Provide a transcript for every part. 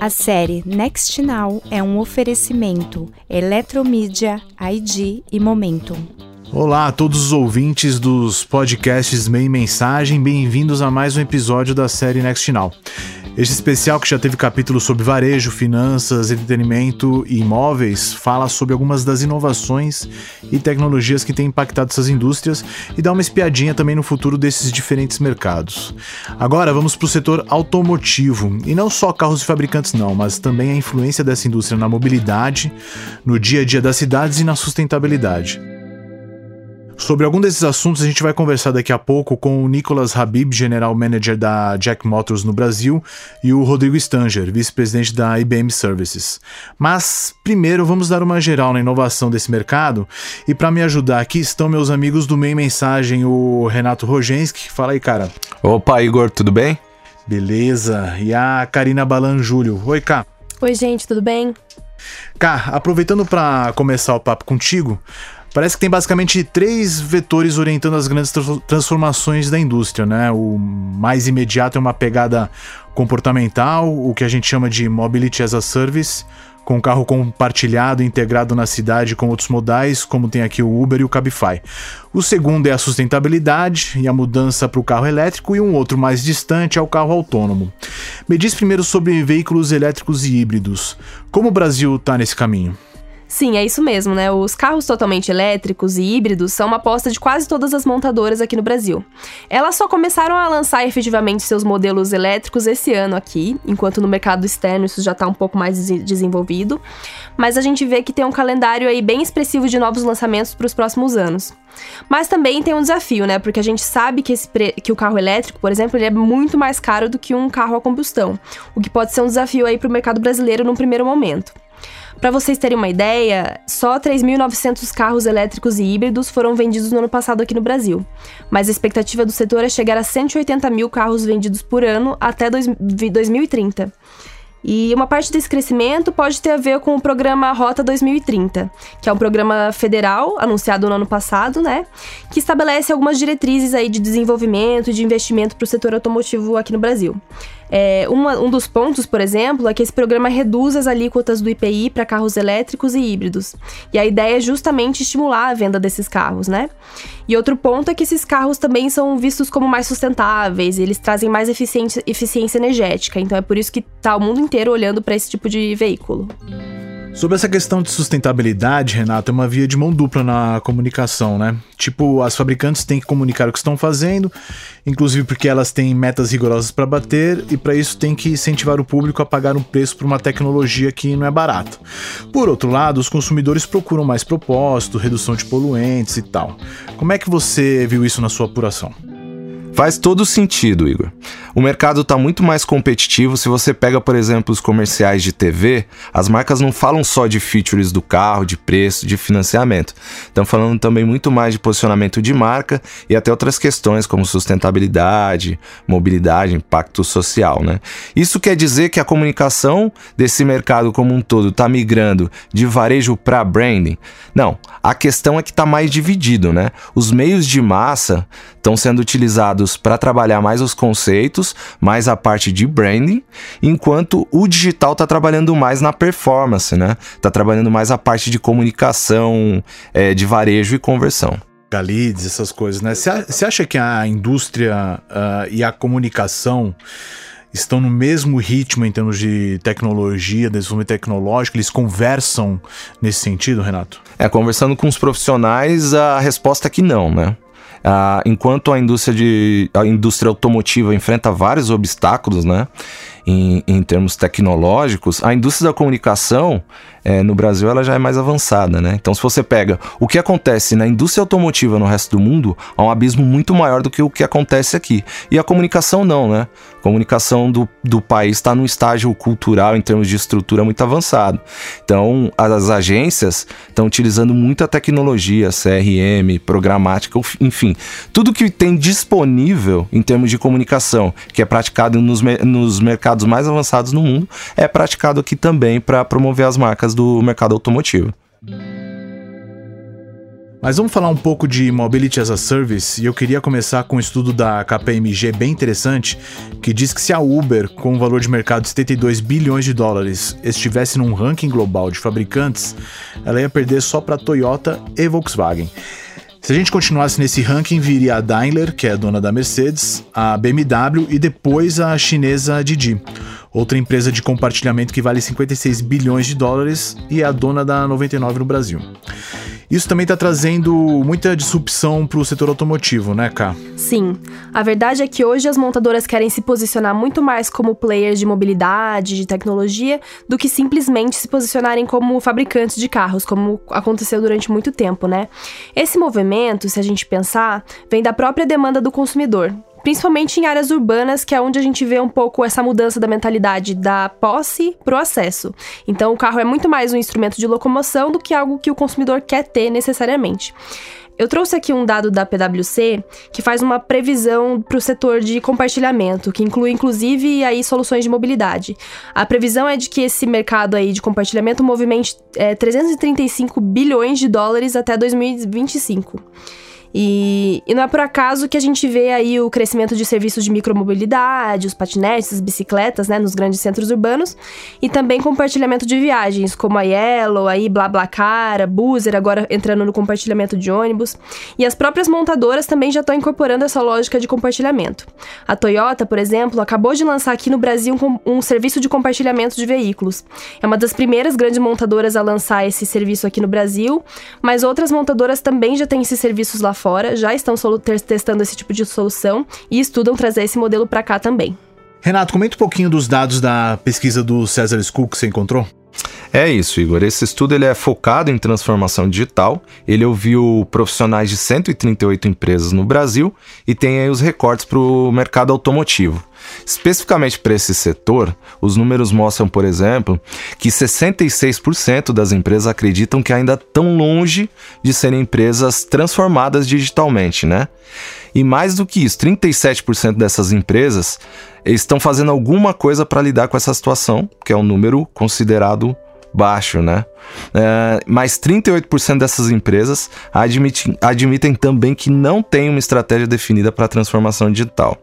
A série Next Now é um oferecimento Eletromídia, ID e Momentum. Olá a todos os ouvintes dos podcasts Meio Mensagem, bem-vindos a mais um episódio da série Next Now. Este especial, que já teve capítulos sobre varejo, finanças, entretenimento e imóveis, fala sobre algumas das inovações e tecnologias que têm impactado essas indústrias e dá uma espiadinha também no futuro desses diferentes mercados. Agora vamos para o setor automotivo, e não só carros e fabricantes, não, mas também a influência dessa indústria na mobilidade, no dia a dia das cidades e na sustentabilidade. Sobre algum desses assuntos a gente vai conversar daqui a pouco com o Nicolas Habib, General Manager da Jack Motors no Brasil, e o Rodrigo Stanger, vice-presidente da IBM Services. Mas primeiro vamos dar uma geral na inovação desse mercado e para me ajudar aqui estão meus amigos do Meio Mensagem, o Renato Rogenski. Fala aí, cara. Opa, Igor, tudo bem? Beleza. E a Karina Balan Júlio. Oi, Cá. Oi, gente, tudo bem? Cá, aproveitando para começar o papo contigo, Parece que tem basicamente três vetores orientando as grandes transformações da indústria, né? O mais imediato é uma pegada comportamental, o que a gente chama de mobility as a service, com carro compartilhado integrado na cidade com outros modais, como tem aqui o Uber e o Cabify. O segundo é a sustentabilidade e a mudança para o carro elétrico, e um outro mais distante é o carro autônomo. Me diz primeiro sobre veículos elétricos e híbridos. Como o Brasil está nesse caminho? Sim, é isso mesmo, né? Os carros totalmente elétricos e híbridos são uma aposta de quase todas as montadoras aqui no Brasil. Elas só começaram a lançar efetivamente seus modelos elétricos esse ano aqui, enquanto no mercado externo isso já está um pouco mais desenvolvido. Mas a gente vê que tem um calendário aí bem expressivo de novos lançamentos para os próximos anos. Mas também tem um desafio, né? Porque a gente sabe que, esse que o carro elétrico, por exemplo, ele é muito mais caro do que um carro a combustão, o que pode ser um desafio aí para o mercado brasileiro num primeiro momento. Para vocês terem uma ideia, só 3.900 carros elétricos e híbridos foram vendidos no ano passado aqui no Brasil. Mas a expectativa do setor é chegar a 180 mil carros vendidos por ano até 2030. E uma parte desse crescimento pode ter a ver com o programa Rota 2030, que é um programa federal anunciado no ano passado, né? Que estabelece algumas diretrizes aí de desenvolvimento e de investimento para o setor automotivo aqui no Brasil. É, uma, um dos pontos, por exemplo, é que esse programa reduz as alíquotas do IPI para carros elétricos e híbridos. E a ideia é justamente estimular a venda desses carros, né? E outro ponto é que esses carros também são vistos como mais sustentáveis, eles trazem mais eficiência, eficiência energética. Então é por isso que está o mundo inteiro olhando para esse tipo de veículo. Sobre essa questão de sustentabilidade, Renato, é uma via de mão dupla na comunicação, né? Tipo, as fabricantes têm que comunicar o que estão fazendo, inclusive porque elas têm metas rigorosas para bater e para isso tem que incentivar o público a pagar um preço por uma tecnologia que não é barata. Por outro lado, os consumidores procuram mais propósito, redução de poluentes e tal. Como é que você viu isso na sua apuração? Faz todo sentido, Igor. O mercado está muito mais competitivo. Se você pega, por exemplo, os comerciais de TV, as marcas não falam só de features do carro, de preço, de financiamento. Estão falando também muito mais de posicionamento de marca e até outras questões como sustentabilidade, mobilidade, impacto social, né? Isso quer dizer que a comunicação desse mercado como um todo está migrando de varejo para branding? Não. A questão é que está mais dividido, né? Os meios de massa estão sendo utilizados para trabalhar mais os conceitos, mais a parte de branding, enquanto o digital está trabalhando mais na performance, né? Está trabalhando mais a parte de comunicação, é, de varejo e conversão. Leads, essas coisas, né? Você acha que a indústria uh, e a comunicação estão no mesmo ritmo em termos de tecnologia, desenvolvimento tecnológico? Eles conversam nesse sentido, Renato? É, conversando com os profissionais, a resposta é que não, né? Ah, enquanto a indústria, de, a indústria automotiva enfrenta vários obstáculos, né? Em, em termos tecnológicos, a indústria da comunicação é, no Brasil ela já é mais avançada, né? Então, se você pega o que acontece na indústria automotiva no resto do mundo, há um abismo muito maior do que o que acontece aqui. E a comunicação não, né? A comunicação do, do país está num estágio cultural, em termos de estrutura, muito avançado. Então, as agências estão utilizando muita tecnologia, CRM, programática, enfim, tudo que tem disponível em termos de comunicação, que é praticado nos, nos mercados mais avançados no mundo, é praticado aqui também para promover as marcas do mercado automotivo. Mas vamos falar um pouco de Mobility as a Service e eu queria começar com um estudo da KPMG bem interessante que diz que se a Uber, com um valor de mercado de 72 bilhões de dólares, estivesse num ranking global de fabricantes, ela ia perder só para Toyota e Volkswagen. Se a gente continuasse nesse ranking, viria a Daimler, que é dona da Mercedes, a BMW e depois a chinesa Didi, outra empresa de compartilhamento que vale 56 bilhões de dólares e é a dona da 99 no Brasil. Isso também está trazendo muita disrupção para o setor automotivo, né, Ká? Sim. A verdade é que hoje as montadoras querem se posicionar muito mais como players de mobilidade, de tecnologia, do que simplesmente se posicionarem como fabricantes de carros, como aconteceu durante muito tempo, né? Esse movimento, se a gente pensar, vem da própria demanda do consumidor principalmente em áreas urbanas, que é onde a gente vê um pouco essa mudança da mentalidade da posse pro acesso. Então, o carro é muito mais um instrumento de locomoção do que algo que o consumidor quer ter necessariamente. Eu trouxe aqui um dado da PwC que faz uma previsão para o setor de compartilhamento, que inclui inclusive aí soluções de mobilidade. A previsão é de que esse mercado aí de compartilhamento movimente é, 335 bilhões de dólares até 2025. E, e não é por acaso que a gente vê aí o crescimento de serviços de micromobilidade, os patinetes, as bicicletas, né, nos grandes centros urbanos, e também compartilhamento de viagens, como a Yellow, aí BlaBlaCar, a Boozer, agora entrando no compartilhamento de ônibus. E as próprias montadoras também já estão incorporando essa lógica de compartilhamento. A Toyota, por exemplo, acabou de lançar aqui no Brasil um, um serviço de compartilhamento de veículos. É uma das primeiras grandes montadoras a lançar esse serviço aqui no Brasil, mas outras montadoras também já têm esses serviços lá fora já estão testando esse tipo de solução e estudam trazer esse modelo para cá também. Renato, comenta um pouquinho dos dados da pesquisa do Cesar School que você encontrou. É isso, Igor. Esse estudo ele é focado em transformação digital. Ele ouviu profissionais de 138 empresas no Brasil e tem aí os recortes para o mercado automotivo. Especificamente para esse setor, os números mostram, por exemplo, que 66% das empresas acreditam que ainda estão longe de serem empresas transformadas digitalmente, né? E mais do que isso, 37% dessas empresas estão fazendo alguma coisa para lidar com essa situação, que é um número considerado baixo, né? É, mas 38% dessas empresas admitem, admitem também que não tem uma estratégia definida para a transformação digital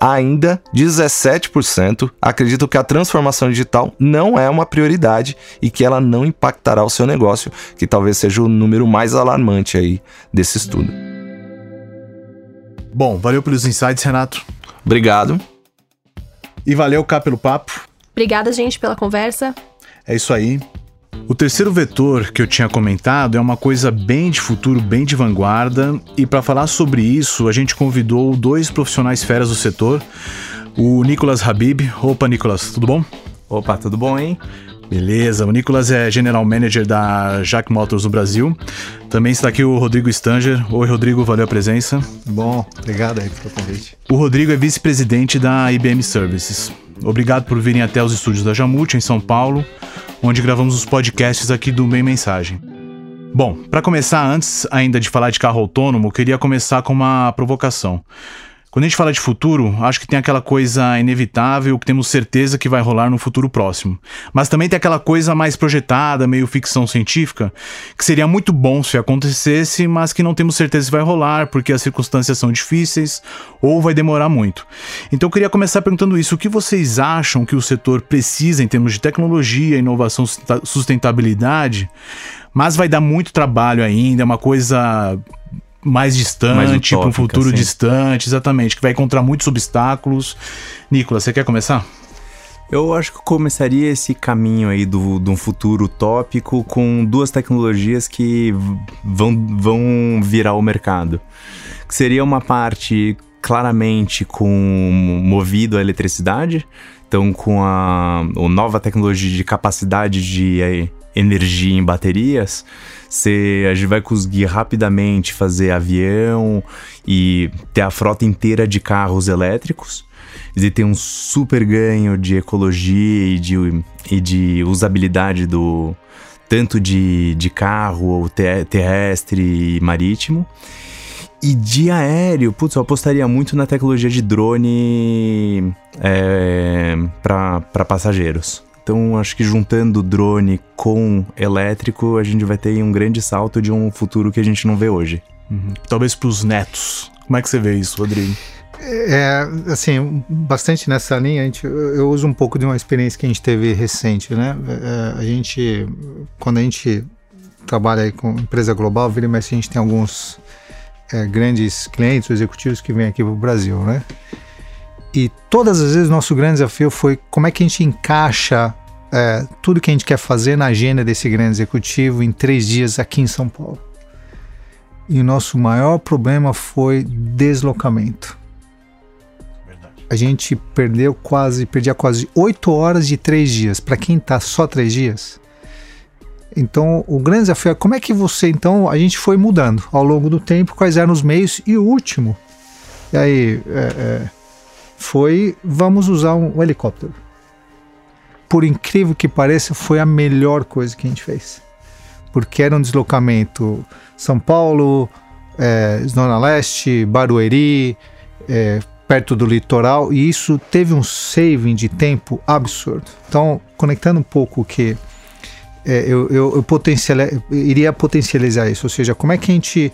ainda 17% acreditam que a transformação digital não é uma prioridade e que ela não impactará o seu negócio, que talvez seja o número mais alarmante aí desse estudo. Bom, valeu pelos insights, Renato. Obrigado. E valeu, cá, pelo papo. Obrigada, gente, pela conversa. É isso aí. O terceiro vetor que eu tinha comentado é uma coisa bem de futuro, bem de vanguarda, e para falar sobre isso, a gente convidou dois profissionais feras do setor, o Nicolas Habib. Opa, Nicolas, tudo bom? Opa, tudo bom, hein? Beleza, o Nicolas é General Manager da Jack Motors no Brasil. Também está aqui o Rodrigo Stanger. Oi, Rodrigo, valeu a presença. Bom, obrigado aí pelo convite. O Rodrigo é vice-presidente da IBM Services. Obrigado por virem até os estúdios da Jamute, em São Paulo onde gravamos os podcasts aqui do Meio Mensagem. Bom, para começar, antes ainda de falar de carro autônomo, queria começar com uma provocação. Quando a gente fala de futuro, acho que tem aquela coisa inevitável que temos certeza que vai rolar no futuro próximo. Mas também tem aquela coisa mais projetada, meio ficção científica, que seria muito bom se acontecesse, mas que não temos certeza se vai rolar porque as circunstâncias são difíceis ou vai demorar muito. Então eu queria começar perguntando isso: o que vocês acham que o setor precisa em termos de tecnologia, inovação, sustentabilidade? Mas vai dar muito trabalho ainda, é uma coisa mais distante, para um futuro assim. distante, exatamente, que vai encontrar muitos obstáculos. Nicolas, você quer começar? Eu acho que começaria esse caminho aí do, de um futuro utópico com duas tecnologias que vão, vão virar o mercado. Que seria uma parte claramente com movido a eletricidade, então com a, a nova tecnologia de capacidade de eh, energia em baterias, você, a gente vai conseguir rapidamente fazer avião e ter a frota inteira de carros elétricos. E ter um super ganho de ecologia e de, e de usabilidade do tanto de, de carro terrestre e marítimo. E de aéreo, putz, eu apostaria muito na tecnologia de drone é, para passageiros. Então, acho que juntando drone com elétrico, a gente vai ter um grande salto de um futuro que a gente não vê hoje. Uhum. Talvez para os netos. Como é que você vê isso, Rodrigo? É, assim, bastante nessa linha, a gente, eu uso um pouco de uma experiência que a gente teve recente, né? É, a gente, quando a gente trabalha aí com empresa global, vira mas a gente tem alguns é, grandes clientes, executivos que vêm aqui para o Brasil, né? E todas as vezes nosso grande desafio foi como é que a gente encaixa é, tudo que a gente quer fazer na agenda desse grande executivo em três dias aqui em São Paulo. E o nosso maior problema foi deslocamento. A gente perdeu quase, perdia quase oito horas de três dias. Para quem está só três dias, então, o grande desafio é como é que você, então, a gente foi mudando ao longo do tempo, quais eram os meios, e o último, e aí, é, é, foi, vamos usar um, um, helicóptero. Por incrível que pareça, foi a melhor coisa que a gente fez. Porque era um deslocamento São Paulo, é, Zona Leste, Barueri, é, perto do litoral, e isso teve um saving de tempo absurdo. Então, conectando um pouco o que é, eu, eu, eu iria potencializar isso. Ou seja, como é que a gente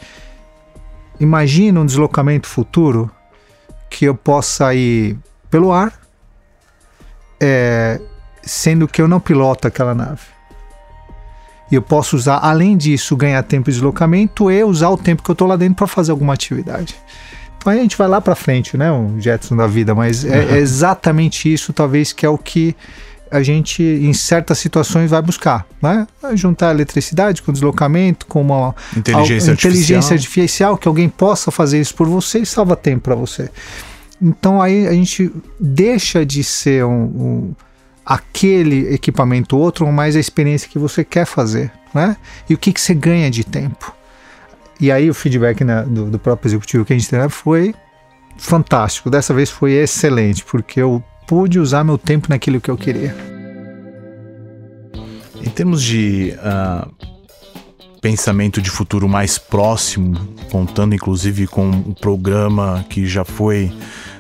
imagina um deslocamento futuro que eu possa ir pelo ar, é, sendo que eu não piloto aquela nave. E eu posso usar, além disso, ganhar tempo de deslocamento e usar o tempo que eu estou lá dentro para fazer alguma atividade. Então aí a gente vai lá para frente, né? Um Jetson da vida, mas é, é exatamente isso, talvez, que é o que a gente, em certas situações, vai buscar, né? Juntar eletricidade com deslocamento, com uma inteligência, inteligência artificial. que alguém possa fazer isso por você e salva tempo para você. Então aí a gente deixa de ser um, um aquele equipamento outro, mas a experiência que você quer fazer, né? E o que, que você ganha de tempo. E aí o feedback né, do, do, próprio executivo que a gente teve foi fantástico. Dessa vez foi excelente, porque eu pude usar meu tempo naquilo que eu queria. Em termos de uh, pensamento de futuro mais próximo, contando inclusive com um programa que já foi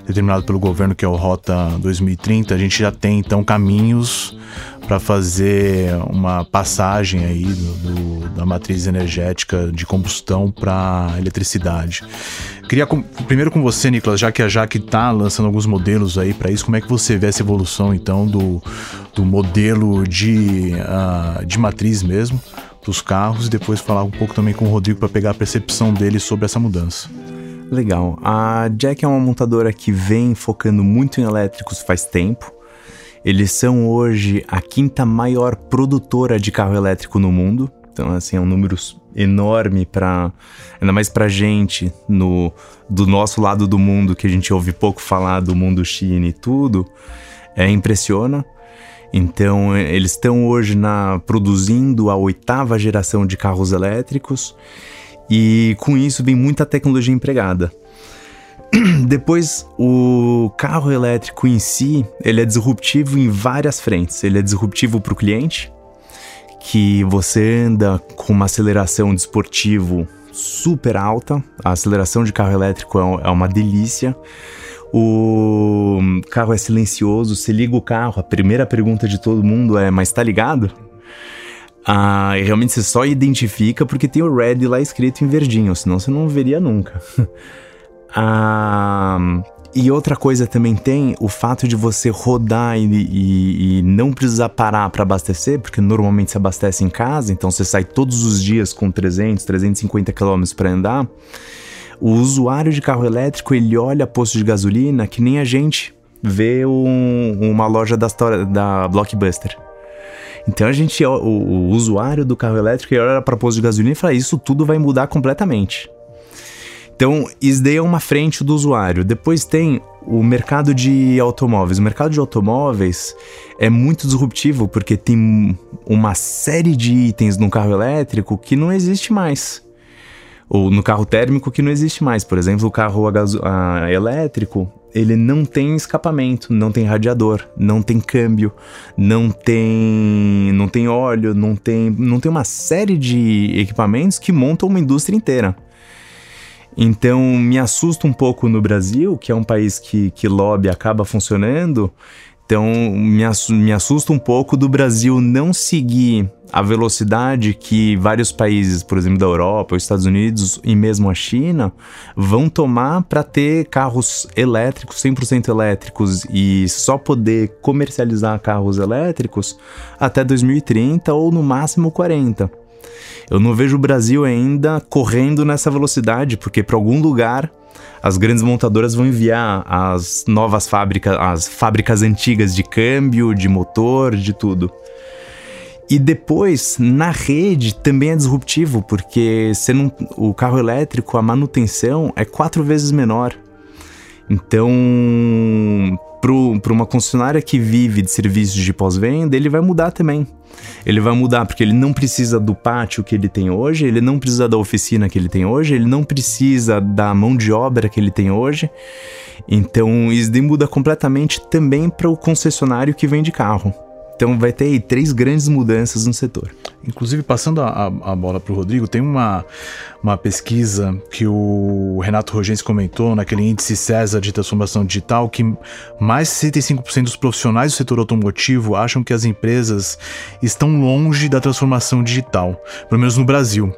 determinado pelo governo, que é o Rota 2030, a gente já tem então caminhos para fazer uma passagem aí do, do, da matriz energética de combustão para eletricidade. Queria com, primeiro com você, Nicolas, já que a Jaque está lançando alguns modelos aí para isso, como é que você vê essa evolução então do, do modelo de, uh, de matriz mesmo dos carros e depois falar um pouco também com o Rodrigo para pegar a percepção dele sobre essa mudança. Legal. A Jack é uma montadora que vem focando muito em elétricos faz tempo. Eles são hoje a quinta maior produtora de carro elétrico no mundo. Então, assim, é um número enorme para ainda mais pra gente no do nosso lado do mundo que a gente ouve pouco falar do mundo China e tudo. É impressiona. Então, eles estão hoje na produzindo a oitava geração de carros elétricos e com isso vem muita tecnologia empregada. Depois, o carro elétrico em si, ele é disruptivo em várias frentes. Ele é disruptivo para o cliente, que você anda com uma aceleração de esportivo super alta. A aceleração de carro elétrico é, é uma delícia. O carro é silencioso, você liga o carro, a primeira pergunta de todo mundo é: Mas tá ligado? Ah, realmente você só identifica porque tem o red lá escrito em verdinho, senão você não veria nunca. e outra coisa também tem o fato de você rodar e, e, e não precisar parar para abastecer, porque normalmente você abastece em casa, então você sai todos os dias com 300, 350 km para andar. O usuário de carro elétrico ele olha posto de gasolina que nem a gente vê um, uma loja da, da Blockbuster. Então a gente, o, o usuário do carro elétrico, olha para posto de gasolina e fala: Isso tudo vai mudar completamente. Então, isso daí é uma frente do usuário. Depois tem o mercado de automóveis. O mercado de automóveis é muito disruptivo porque tem uma série de itens no carro elétrico que não existe mais. Ou no carro térmico que não existe mais. Por exemplo, o carro a a elétrico, ele não tem escapamento, não tem radiador, não tem câmbio, não tem não tem óleo, não tem não tem uma série de equipamentos que montam uma indústria inteira. Então me assusta um pouco no Brasil, que é um país que, que lobby acaba funcionando, Então me, me assusta um pouco do Brasil não seguir a velocidade que vários países, por exemplo, da Europa, os Estados Unidos e mesmo a China, vão tomar para ter carros elétricos, 100% elétricos e só poder comercializar carros elétricos até 2030 ou no máximo 40. Eu não vejo o Brasil ainda correndo nessa velocidade, porque para algum lugar as grandes montadoras vão enviar as novas fábricas, as fábricas antigas de câmbio, de motor, de tudo. E depois, na rede, também é disruptivo, porque não, o carro elétrico, a manutenção é quatro vezes menor. Então, para uma concessionária que vive de serviços de pós-venda, ele vai mudar também. Ele vai mudar porque ele não precisa do pátio que ele tem hoje, ele não precisa da oficina que ele tem hoje, ele não precisa da mão de obra que ele tem hoje. Então isso muda completamente também para o concessionário que vende carro. Então vai ter aí três grandes mudanças no setor. Inclusive, passando a, a bola para o Rodrigo, tem uma, uma pesquisa que o Renato Rogens comentou naquele índice César de transformação digital que mais de 65% dos profissionais do setor automotivo acham que as empresas estão longe da transformação digital, pelo menos no Brasil.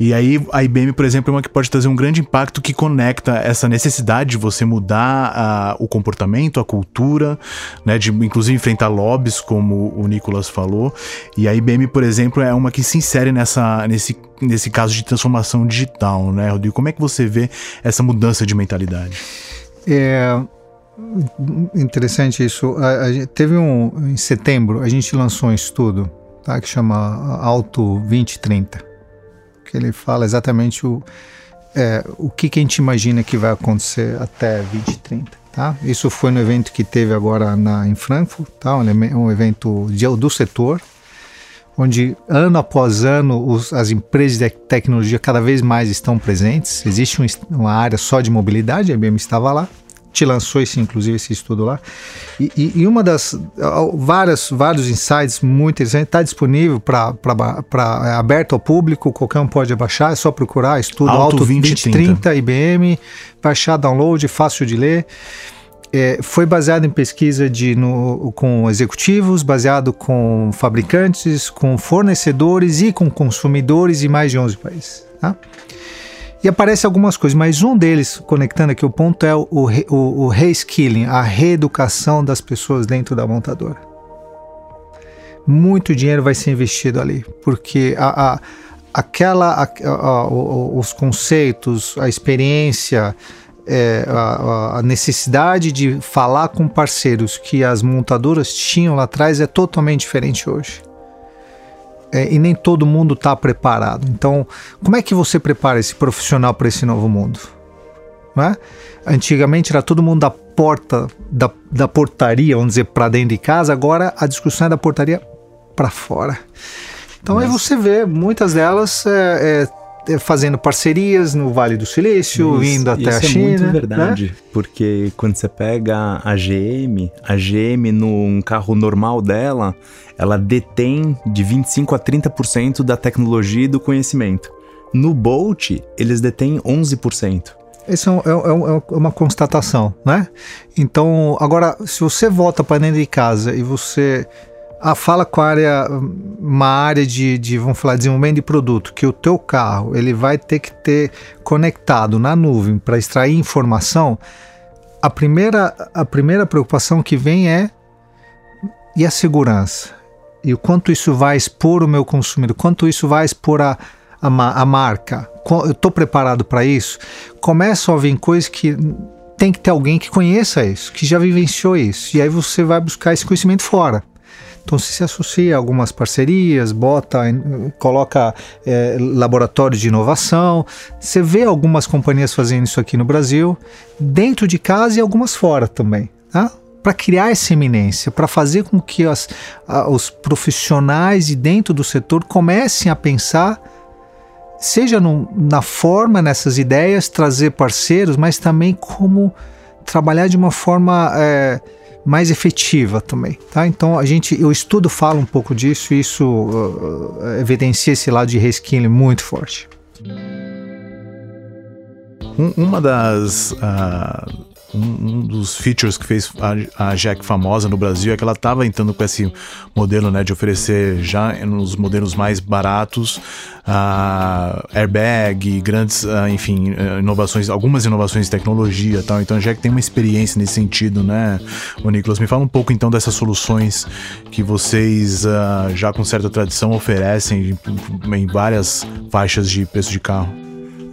E aí a IBM, por exemplo, é uma que pode trazer um grande impacto que conecta essa necessidade de você mudar o comportamento, a cultura, né, de inclusive enfrentar lobbies, como o Nicolas falou. E a IBM, por exemplo, é uma que se insere nessa, nesse, nesse caso de transformação digital, né, Rodrigo? Como é que você vê essa mudança de mentalidade? É interessante isso. A, a, teve um em setembro a gente lançou um estudo, tá, que chama Auto 2030, que ele fala exatamente o é, o que, que a gente imagina que vai acontecer até 2030. Tá? Isso foi no evento que teve agora na, em Frankfurt, tá? um, evento do setor, onde ano após ano os, as empresas de tecnologia cada vez mais estão presentes. Existe um, uma área só de mobilidade, a IBM estava lá, te lançou esse, inclusive esse estudo lá. E, e, e uma das várias, vários insights muito interessantes está disponível para é aberto ao público, qualquer um pode baixar, é só procurar estudo Auto, Auto 2030 20, IBM, baixar, download, fácil de ler é, foi baseado em pesquisa de, no, com executivos, baseado com fabricantes, com fornecedores e com consumidores em mais de 11 países. Tá? E aparece algumas coisas, mas um deles, conectando aqui o ponto, é o, o, o reskilling, a reeducação das pessoas dentro da montadora. Muito dinheiro vai ser investido ali, porque a, a aquela, a, a, os conceitos, a experiência, é, a, a, necessidade de falar com parceiros que as montadoras tinham lá atrás é totalmente diferente hoje. É, e nem todo mundo está preparado. Então, como é que você prepara esse profissional para esse novo mundo? É? Antigamente era todo mundo da porta, da, da portaria, vamos dizer, para dentro de casa, agora a discussão é da portaria para fora. Então Mas... aí você vê muitas delas é, é, fazendo parcerias no Vale do Silício, isso, indo até a China. Isso é muito verdade, né? porque quando você pega a GM, a GM num carro normal dela, ela detém de 25 a 30% da tecnologia e do conhecimento. No Bolt, eles detêm 11%. Isso é, é, é, é, uma constatação, né? Então, agora, se você volta para dentro de casa e você a fala com a área, uma área de, de, vamos falar, desenvolvimento de produto, que o teu carro ele vai ter que ter conectado na nuvem para extrair informação, a primeira, a primeira preocupação que vem é e a segurança? E o quanto isso vai expor o meu consumidor? Quanto isso vai expor a, a, a marca? Eu estou preparado para isso? Começam a vir coisas que tem que ter alguém que conheça isso, que já vivenciou isso. E aí você vai buscar esse conhecimento fora. Então, se se associa a algumas parcerias, bota, coloca é, laboratórios de inovação. Você vê algumas companhias fazendo isso aqui no Brasil, dentro de casa e algumas fora também. Tá? para criar essa eminência, para fazer com que as, a, os profissionais de dentro do setor comecem a pensar, seja no, na forma, nessas ideias, trazer parceiros, mas também como trabalhar de uma forma é, mais efetiva também, tá? Então a gente, o estudo fala um pouco disso e isso uh, uh, evidencia esse lado de reskilling muito forte. Um, uma das uh, um, um, dos features que fez a, a Jack famosa no Brasil é que ela estava entrando com esse modelo né, de oferecer já nos modelos mais baratos uh, airbag, grandes, uh, enfim, uh, inovações, algumas inovações de tecnologia tal. Então a Jack tem uma experiência nesse sentido, né? O Nicolas, me fala um pouco então dessas soluções que vocês já com certa tradição oferecem em várias faixas de preço de carro.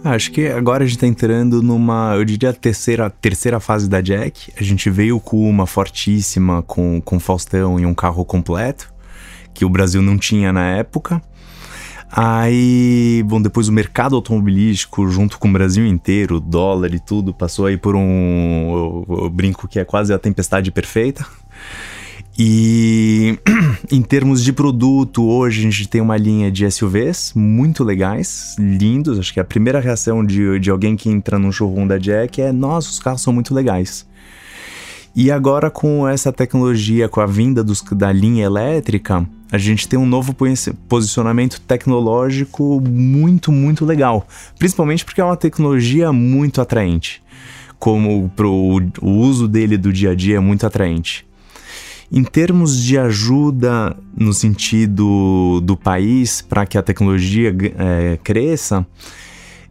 Ah, acho que agora a gente tá entrando numa, eu diria, terceira, terceira fase da Jack. A gente veio com uma fortíssima, com, com Faustão e um carro completo, que o Brasil não tinha na época. Aí, bom, depois o mercado automobilístico, junto com o Brasil inteiro, dólar e tudo, passou aí por um. Eu, eu brinco que é quase a tempestade perfeita. E em termos de produto, hoje a gente tem uma linha de SUVs muito legais, lindos. Acho que a primeira reação de, de alguém que entra num showroom da Jack é: nossa, os carros são muito legais. E agora, com essa tecnologia, com a vinda dos, da linha elétrica, a gente tem um novo posicionamento tecnológico muito, muito legal. Principalmente porque é uma tecnologia muito atraente. Como pro, o uso dele do dia a dia é muito atraente. Em termos de ajuda no sentido do país para que a tecnologia é, cresça,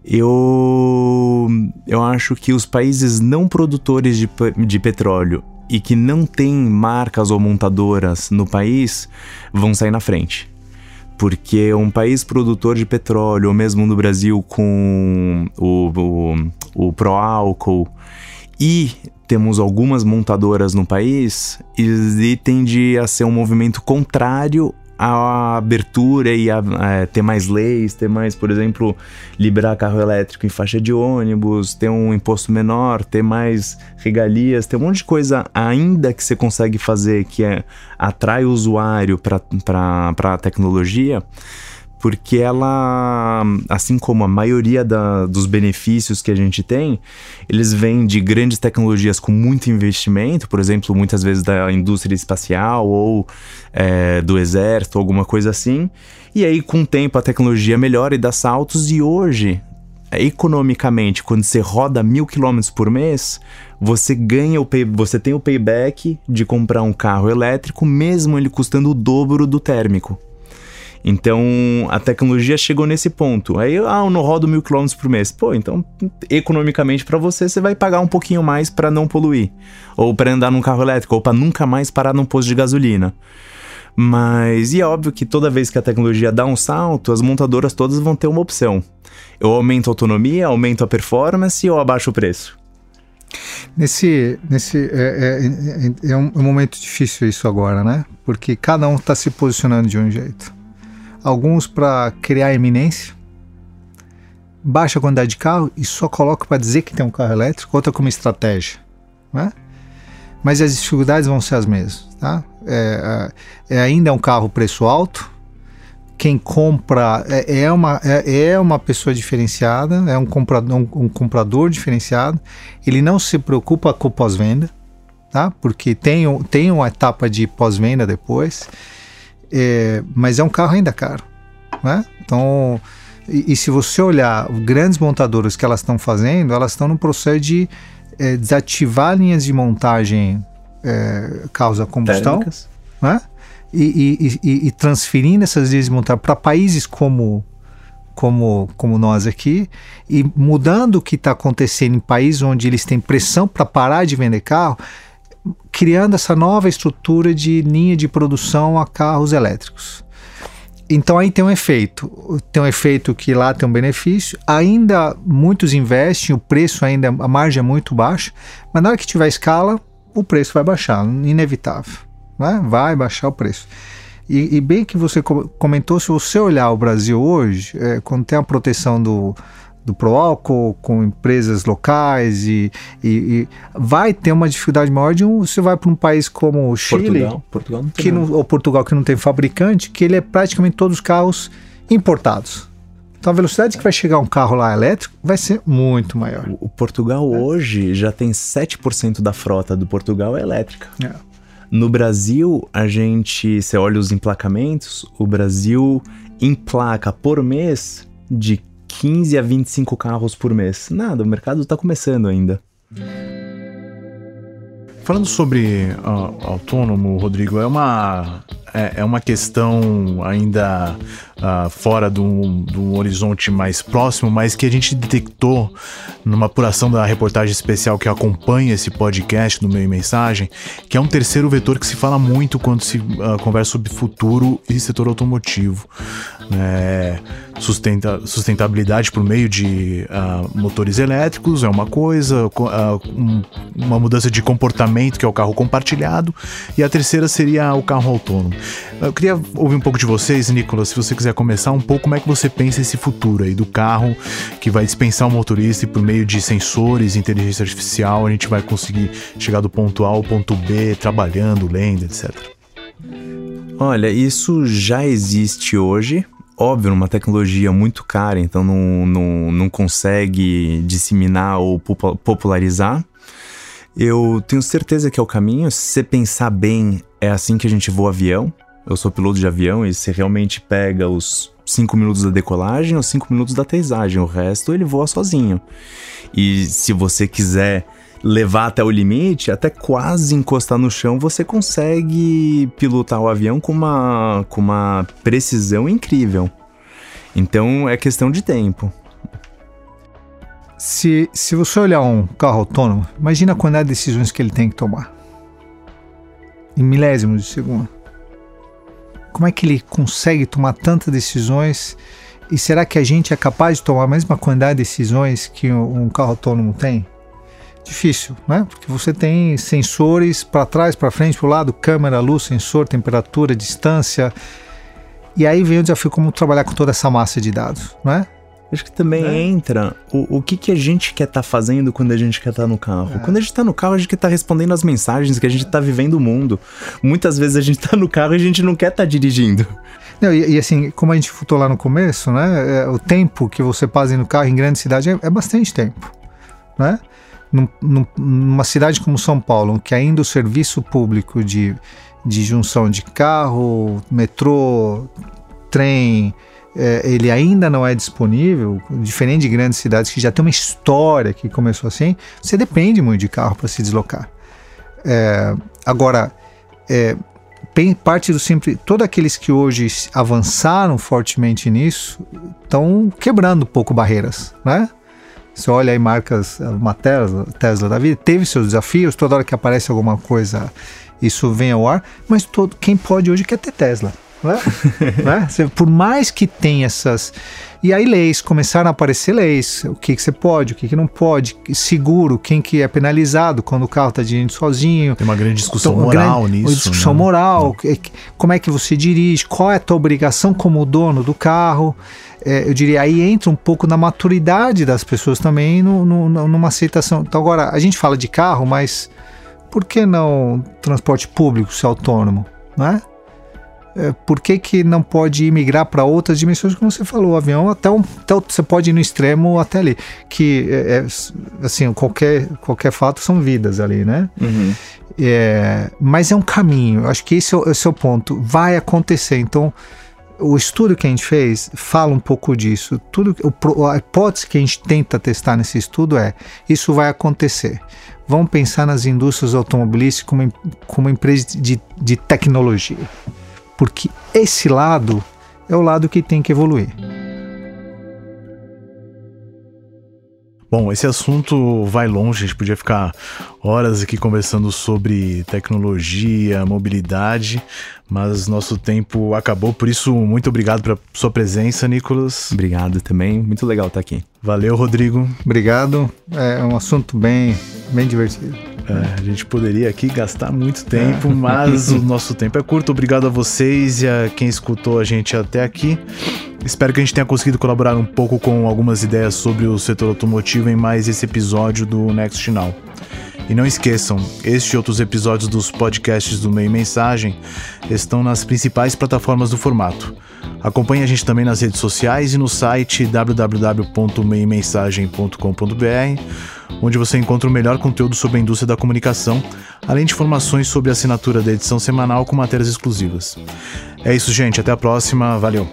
eu, eu acho que os países não produtores de, de petróleo e que não têm marcas ou montadoras no país vão sair na frente. Porque um país produtor de petróleo, ou mesmo no Brasil com o, o, o pró-álcool, e temos algumas montadoras no país e tende a ser um movimento contrário à abertura e a, é, ter mais leis, ter mais, por exemplo, liberar carro elétrico em faixa de ônibus, ter um imposto menor, ter mais regalias, ter um monte de coisa ainda que você consegue fazer que é, atrai o usuário para a tecnologia porque ela, assim como a maioria da, dos benefícios que a gente tem, eles vêm de grandes tecnologias com muito investimento, por exemplo, muitas vezes da indústria espacial ou é, do exército, alguma coisa assim. E aí, com o tempo, a tecnologia melhora e dá saltos, e hoje economicamente, quando você roda mil quilômetros por mês, você ganha o pay, você tem o payback de comprar um carro elétrico, mesmo ele custando o dobro do térmico. Então a tecnologia chegou nesse ponto. Aí, ah, eu não rodo mil quilômetros por mês. Pô, então economicamente para você, você vai pagar um pouquinho mais para não poluir, ou para andar num carro elétrico, ou para nunca mais parar num posto de gasolina. Mas, e é óbvio que toda vez que a tecnologia dá um salto, as montadoras todas vão ter uma opção. Eu aumento a autonomia, aumento a performance ou abaixo o preço? Nesse, nesse é, é, é, um, é um momento difícil isso agora, né? Porque cada um está se posicionando de um jeito alguns para criar eminência, baixa quantidade de carro e só coloca para dizer que tem um carro elétrico, outra como estratégia, né? Mas as dificuldades vão ser as mesmas, tá? É, é, é ainda é um carro preço alto, quem compra é, é, uma, é, é, uma pessoa diferenciada, é um comprador, um, um comprador diferenciado, ele não se preocupa com pós-venda, tá? Porque tem, tem uma etapa de pós-venda depois, é, mas é um carro ainda caro, né? Então, e, e se você olhar grandes montadoras que elas estão fazendo, elas estão no processo de é, desativar linhas de montagem é, carros a combustão, né? E, e, e, e, transferindo essas linhas de montagem para países como como, como nós aqui, e mudando o que está acontecendo em países onde eles têm pressão para parar de vender carro, criando essa nova estrutura de linha de produção a carros elétricos. Então aí tem um efeito, tem um efeito que lá tem um benefício. Ainda muitos investem, o preço ainda, a margem é muito baixa, mas na hora que tiver escala, o preço vai baixar, inevitável, né? Vai baixar o preço. E, e bem que você comentou, se você olhar o Brasil hoje, é, quando tem a proteção do, do Proálcool com empresas locais e, e, e, vai ter uma dificuldade maior de um. Você vai para um país como o Chile, Portugal, Portugal não que não, ou Portugal que não tem fabricante, que ele é praticamente todos os carros importados. Então a velocidade que vai chegar um carro lá elétrico vai ser muito maior. O, Portugal é. hoje já tem 7% da frota do Portugal é elétrica. É. No Brasil, a gente, você olha os emplacamentos, o Brasil emplaca por mês de 15 a 25 carros por mês. Nada, o mercado está começando ainda. Falando sobre uh, autônomo, Rodrigo, é uma, é, é uma questão ainda uh, fora do, do horizonte mais próximo, mas que a gente detectou numa apuração da reportagem especial que acompanha esse podcast do Meio Mensagem, que é um terceiro vetor que se fala muito quando se uh, conversa sobre futuro e setor automotivo. Né? Sustenta, sustentabilidade por meio de uh, motores elétricos é uma coisa, um, uma mudança de comportamento que é o carro compartilhado, e a terceira seria o carro autônomo. Eu queria ouvir um pouco de vocês, Nicolas, se você quiser começar um pouco, como é que você pensa esse futuro aí do carro que vai dispensar o motorista e por meio de sensores, inteligência artificial, a gente vai conseguir chegar do ponto A ao ponto B, trabalhando, lendo, etc. Olha, isso já existe hoje, óbvio, uma tecnologia muito cara, então não, não, não consegue disseminar ou popularizar. Eu tenho certeza que é o caminho. Se você pensar bem, é assim que a gente voa avião. Eu sou piloto de avião e você realmente pega os 5 minutos da decolagem ou 5 minutos da aterrissagem. O resto ele voa sozinho. E se você quiser levar até o limite, até quase encostar no chão, você consegue pilotar o avião com uma, com uma precisão incrível. Então é questão de tempo. Se, se você olhar um carro autônomo, imagina a quantidade de decisões que ele tem que tomar. Em milésimos de segundo. Como é que ele consegue tomar tantas decisões? E será que a gente é capaz de tomar a mesma quantidade de decisões que um carro autônomo tem? Difícil, né? Porque você tem sensores para trás, para frente, para o lado, câmera, luz, sensor, temperatura, distância. E aí vem o desafio como trabalhar com toda essa massa de dados, não é? Acho que também é. entra o, o que, que a gente quer estar tá fazendo quando a gente quer estar tá no carro. É. Quando a gente está no carro, a gente quer estar tá respondendo as mensagens que a gente está vivendo o mundo. Muitas vezes a gente está no carro e a gente não quer estar tá dirigindo. Não, e, e, assim, como a gente falou lá no começo, né? É, o tempo que você passa no carro em grande cidade é, é bastante tempo, né? Num, num, numa cidade como São Paulo, que ainda o serviço público de, de junção de carro, metrô, trem, é, ele ainda não é disponível, diferente de grandes cidades que já tem uma história que começou assim, você depende muito de carro para se deslocar. É, agora, é, parte do simples, todos aqueles que hoje avançaram fortemente nisso estão quebrando um pouco barreiras, né? Você olha aí marcas, uma Tesla, Tesla da vida, teve seus desafios, toda hora que aparece alguma coisa, isso vem ao ar, mas todo, quem pode hoje quer ter Tesla. Né? né? Por mais que tenha essas. E aí leis, começaram a aparecer leis, o que, que você pode, o que, que não pode, seguro, quem que é penalizado quando o carro está dirigindo sozinho. Tem uma grande discussão então, moral grande, nisso. Discussão né? moral, é. como é que você dirige, qual é a tua obrigação como dono do carro. É, eu diria, aí entra um pouco na maturidade das pessoas também, no, no, numa aceitação. Então agora, a gente fala de carro, mas por que não transporte público ser autônomo, né? É, por que, que não pode migrar para outras dimensões, como você falou, o avião até, um, até você pode ir no extremo até ali, que é, é, assim, qualquer, qualquer fato são vidas ali, né? Uhum. É, mas é um caminho, acho que esse é, esse é o ponto, vai acontecer, então o estudo que a gente fez fala um pouco disso. Tudo, a hipótese que a gente tenta testar nesse estudo é: isso vai acontecer. Vamos pensar nas indústrias automobilísticas como, como empresa de, de tecnologia porque esse lado é o lado que tem que evoluir. Bom, esse assunto vai longe, a gente podia ficar horas aqui conversando sobre tecnologia, mobilidade, mas nosso tempo acabou, por isso, muito obrigado pela sua presença, Nicolas. Obrigado também, muito legal estar aqui. Valeu, Rodrigo. Obrigado, é um assunto bem, bem divertido. É, a gente poderia aqui gastar muito tempo, mas o nosso tempo é curto. Obrigado a vocês e a quem escutou a gente até aqui. Espero que a gente tenha conseguido colaborar um pouco com algumas ideias sobre o setor automotivo em mais esse episódio do Next Now. E não esqueçam, este e outros episódios dos podcasts do Meio Mensagem estão nas principais plataformas do formato. Acompanhe a gente também nas redes sociais e no site www.meimensagem.com.br, onde você encontra o melhor conteúdo sobre a indústria da comunicação, além de informações sobre a assinatura da edição semanal com matérias exclusivas. É isso, gente. Até a próxima. Valeu!